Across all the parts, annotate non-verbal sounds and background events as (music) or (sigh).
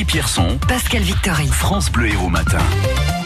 Guy Pierson, Pascal Victory. France Bleu Héros Matin.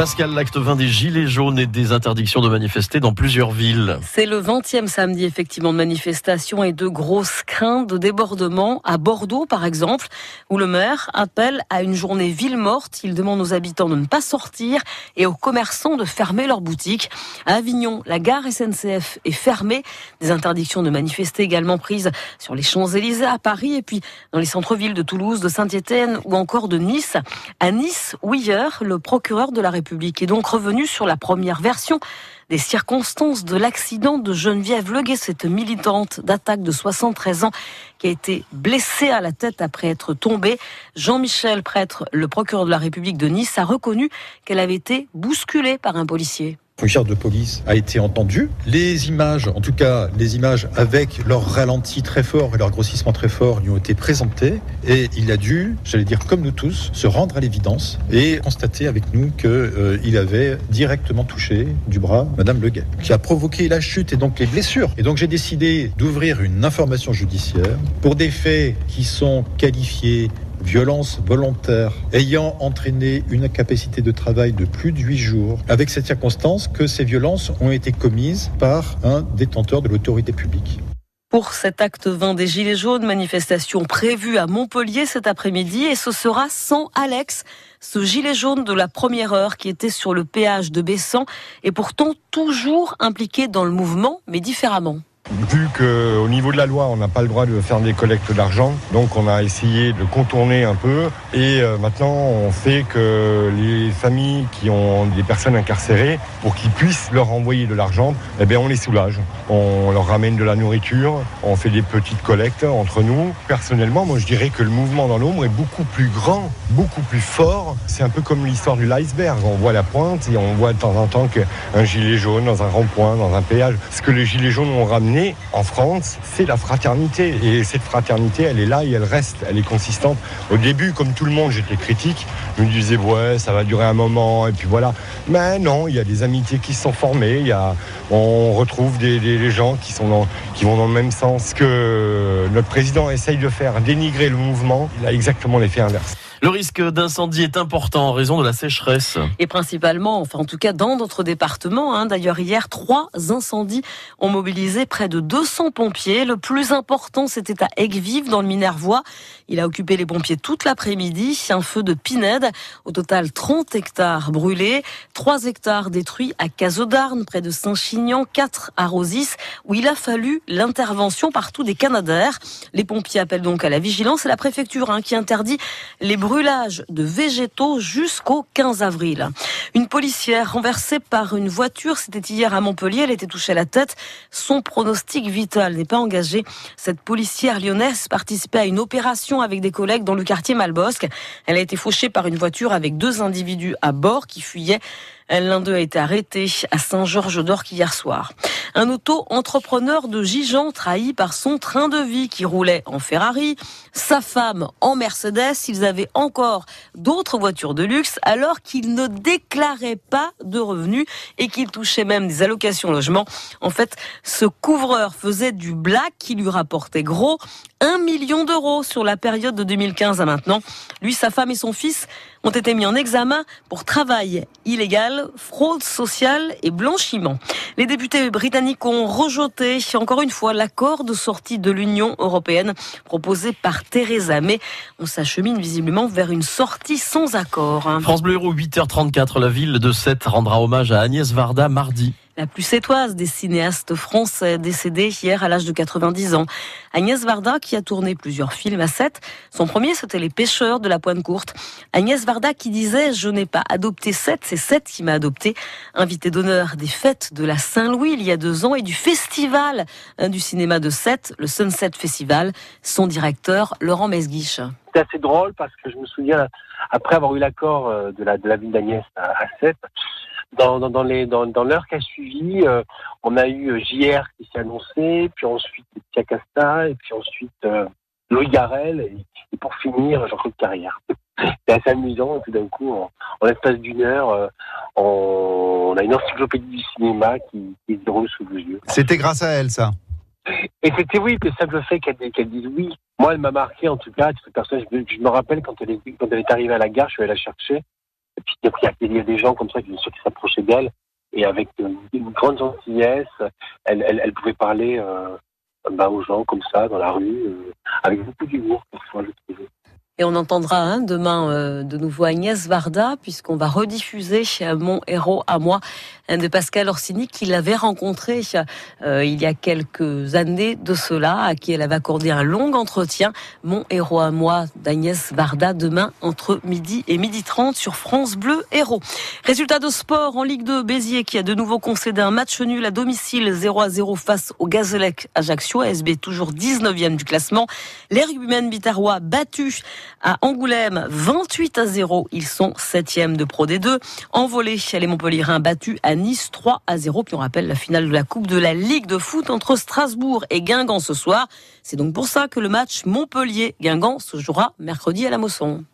Pascal, l'acte 20 des Gilets jaunes et des interdictions de manifester dans plusieurs villes. C'est le 20e samedi, effectivement, de manifestations et de grosses craintes de débordement. À Bordeaux, par exemple, où le maire appelle à une journée ville morte. Il demande aux habitants de ne pas sortir et aux commerçants de fermer leurs boutiques. À Avignon, la gare SNCF est fermée. Des interdictions de manifester également prises sur les Champs-Élysées à Paris et puis dans les centres-villes de Toulouse, de Saint-Étienne ou encore de Nice. À Nice, ou hier, le procureur de la République est donc revenu sur la première version des circonstances de l'accident de Geneviève Leguet, cette militante d'attaque de 73 ans qui a été blessée à la tête après être tombée. Jean-Michel Prêtre, le procureur de la République de Nice, a reconnu qu'elle avait été bousculée par un policier fonctionnaire de police a été entendu. Les images, en tout cas les images avec leur ralenti très fort et leur grossissement très fort, lui ont été présentées et il a dû, j'allais dire comme nous tous, se rendre à l'évidence et constater avec nous qu'il euh, avait directement touché du bras Madame Leguet, qui a provoqué la chute et donc les blessures. Et donc j'ai décidé d'ouvrir une information judiciaire pour des faits qui sont qualifiés violence volontaire ayant entraîné une incapacité de travail de plus de 8 jours, avec cette circonstance que ces violences ont été commises par un détenteur de l'autorité publique. Pour cet acte 20 des Gilets jaunes, manifestation prévue à Montpellier cet après-midi et ce sera sans Alex, ce gilet jaune de la première heure qui était sur le péage de Bessan et pourtant toujours impliqué dans le mouvement mais différemment. Vu qu'au niveau de la loi, on n'a pas le droit de faire des collectes d'argent, donc on a essayé de contourner un peu. Et euh, maintenant, on fait que les familles qui ont des personnes incarcérées, pour qu'ils puissent leur envoyer de l'argent, eh bien, on les soulage. On leur ramène de la nourriture, on fait des petites collectes entre nous. Personnellement, moi, je dirais que le mouvement dans l'ombre est beaucoup plus grand, beaucoup plus fort. C'est un peu comme l'histoire du l'iceberg. On voit la pointe et on voit de temps en temps qu'un gilet jaune dans un rond-point, dans un péage. Ce que les gilets jaunes ont ramené, en France, c'est la fraternité. Et cette fraternité, elle est là et elle reste, elle est consistante. Au début, comme tout le monde, j'étais critique. Je me disais, ouais, ça va durer un moment, et puis voilà. Mais non, il y a des amitiés qui se sont formées. On retrouve des, gens qui, qui vont dans le même sens que notre président essaye de faire, dénigrer le mouvement. Il a exactement l'effet inverse. Le risque d'incendie est important en raison de la sécheresse. Et principalement, enfin en tout cas dans notre département. Hein. D'ailleurs, hier, trois incendies ont mobilisé près de 200 pompiers. Le plus important, c'était à Aigues-Vives, dans le Minervois. Il a occupé les pompiers toute l'après-midi. Un feu de pinède. Au total, 30 hectares brûlés, 3 hectares détruits à Cazodarne, près de Saint-Chinian, 4 à Rosis, où il a fallu l'intervention partout des Canadaires. Les pompiers appellent donc à la vigilance et la préfecture hein, qui interdit les brûlés brûlage de végétaux jusqu'au 15 avril. Une policière renversée par une voiture, c'était hier à Montpellier, elle était touchée à la tête. Son pronostic vital n'est pas engagé. Cette policière lyonnaise participait à une opération avec des collègues dans le quartier Malbosque. Elle a été fauchée par une voiture avec deux individus à bord qui fuyaient. L'un d'eux a été arrêté à Saint-Georges-d'Orc hier soir. Un auto-entrepreneur de Gijan trahi par son train de vie qui roulait en Ferrari, sa femme en Mercedes. Ils avaient encore d'autres voitures de luxe alors qu'ils ne déclaraient pas de revenus et qu'ils touchaient même des allocations logement. En fait, ce couvreur faisait du black qui lui rapportait gros 1 million d'euros sur la période de 2015 à maintenant. Lui, sa femme et son fils ont été mis en examen pour travail illégal, fraude sociale et blanchiment. Les députés britanniques ont rejeté encore une fois l'accord de sortie de l'Union européenne proposé par Theresa May. On s'achemine visiblement vers une sortie sans accord. France Bleu Héros, 8h34, la ville de Sète rendra hommage à Agnès Varda mardi la plus sétoise des cinéastes français, décédée hier à l'âge de 90 ans. Agnès Varda, qui a tourné plusieurs films à 7. Son premier, c'était Les Pêcheurs de la Pointe Courte. Agnès Varda qui disait, je n'ai pas adopté 7, c'est 7 qui m'a adopté. Invité d'honneur des fêtes de la Saint-Louis il y a deux ans et du festival hein, du cinéma de 7, le Sunset Festival. Son directeur, Laurent Mesguiche. C'est assez drôle parce que je me souviens, après avoir eu l'accord euh, de la, de la ville d'Agnès à, 7, dans, dans, dans, les, dans, dans l'heure qui a suivi, euh, on a eu euh, JR qui s'est annoncé, puis ensuite Tia Casta, et puis ensuite euh, Garel, et, pour finir Jean-Claude Carrière. (laughs) C'est assez amusant, et tout d'un coup, en, en l'espace d'une heure, on, on, a une encyclopédie du cinéma qui, qui se déroule sous vos yeux. C'était grâce à elle, ça Et c'était oui, le simple fait qu'elle qu'elle dise oui. Moi, elle m'a marqué en tout cas. Personne, je, je me rappelle quand elle, est, quand elle est arrivée à la gare, je suis allé la chercher. Puis il y a des gens comme ça qui, qui s'approchaient d'elle et avec une grande gentillesse, elle, elle, pouvait parler euh, bah, aux gens comme ça dans la rue, euh, avec beaucoup d'humour parfois, je trouve. Et on entendra hein, demain euh, de nouveau Agnès Varda, puisqu'on va rediffuser Mon héros à moi de Pascal Orsini, qu'il avait rencontré euh, il y a quelques années de cela, à qui elle avait accordé un long entretien. Mon héros à moi d'Agnès Varda, demain entre midi et midi 30 sur France Bleu Héros. Résultat de sport en Ligue 2, Béziers qui a de nouveau concédé un match nul à domicile 0 à 0 face au Gazélec Ajaccio, ASB toujours 19e du classement. Les rugbymen bitarois battus à Angoulême 28 à 0. Ils sont 7e de Pro D2. En volée, les Montpellierins battus à Nice 3 à 0. Puis on rappelle la finale de la Coupe de la Ligue de foot entre Strasbourg et Guingamp ce soir. C'est donc pour ça que le match Montpellier-Guingamp se jouera mercredi à la Mosson.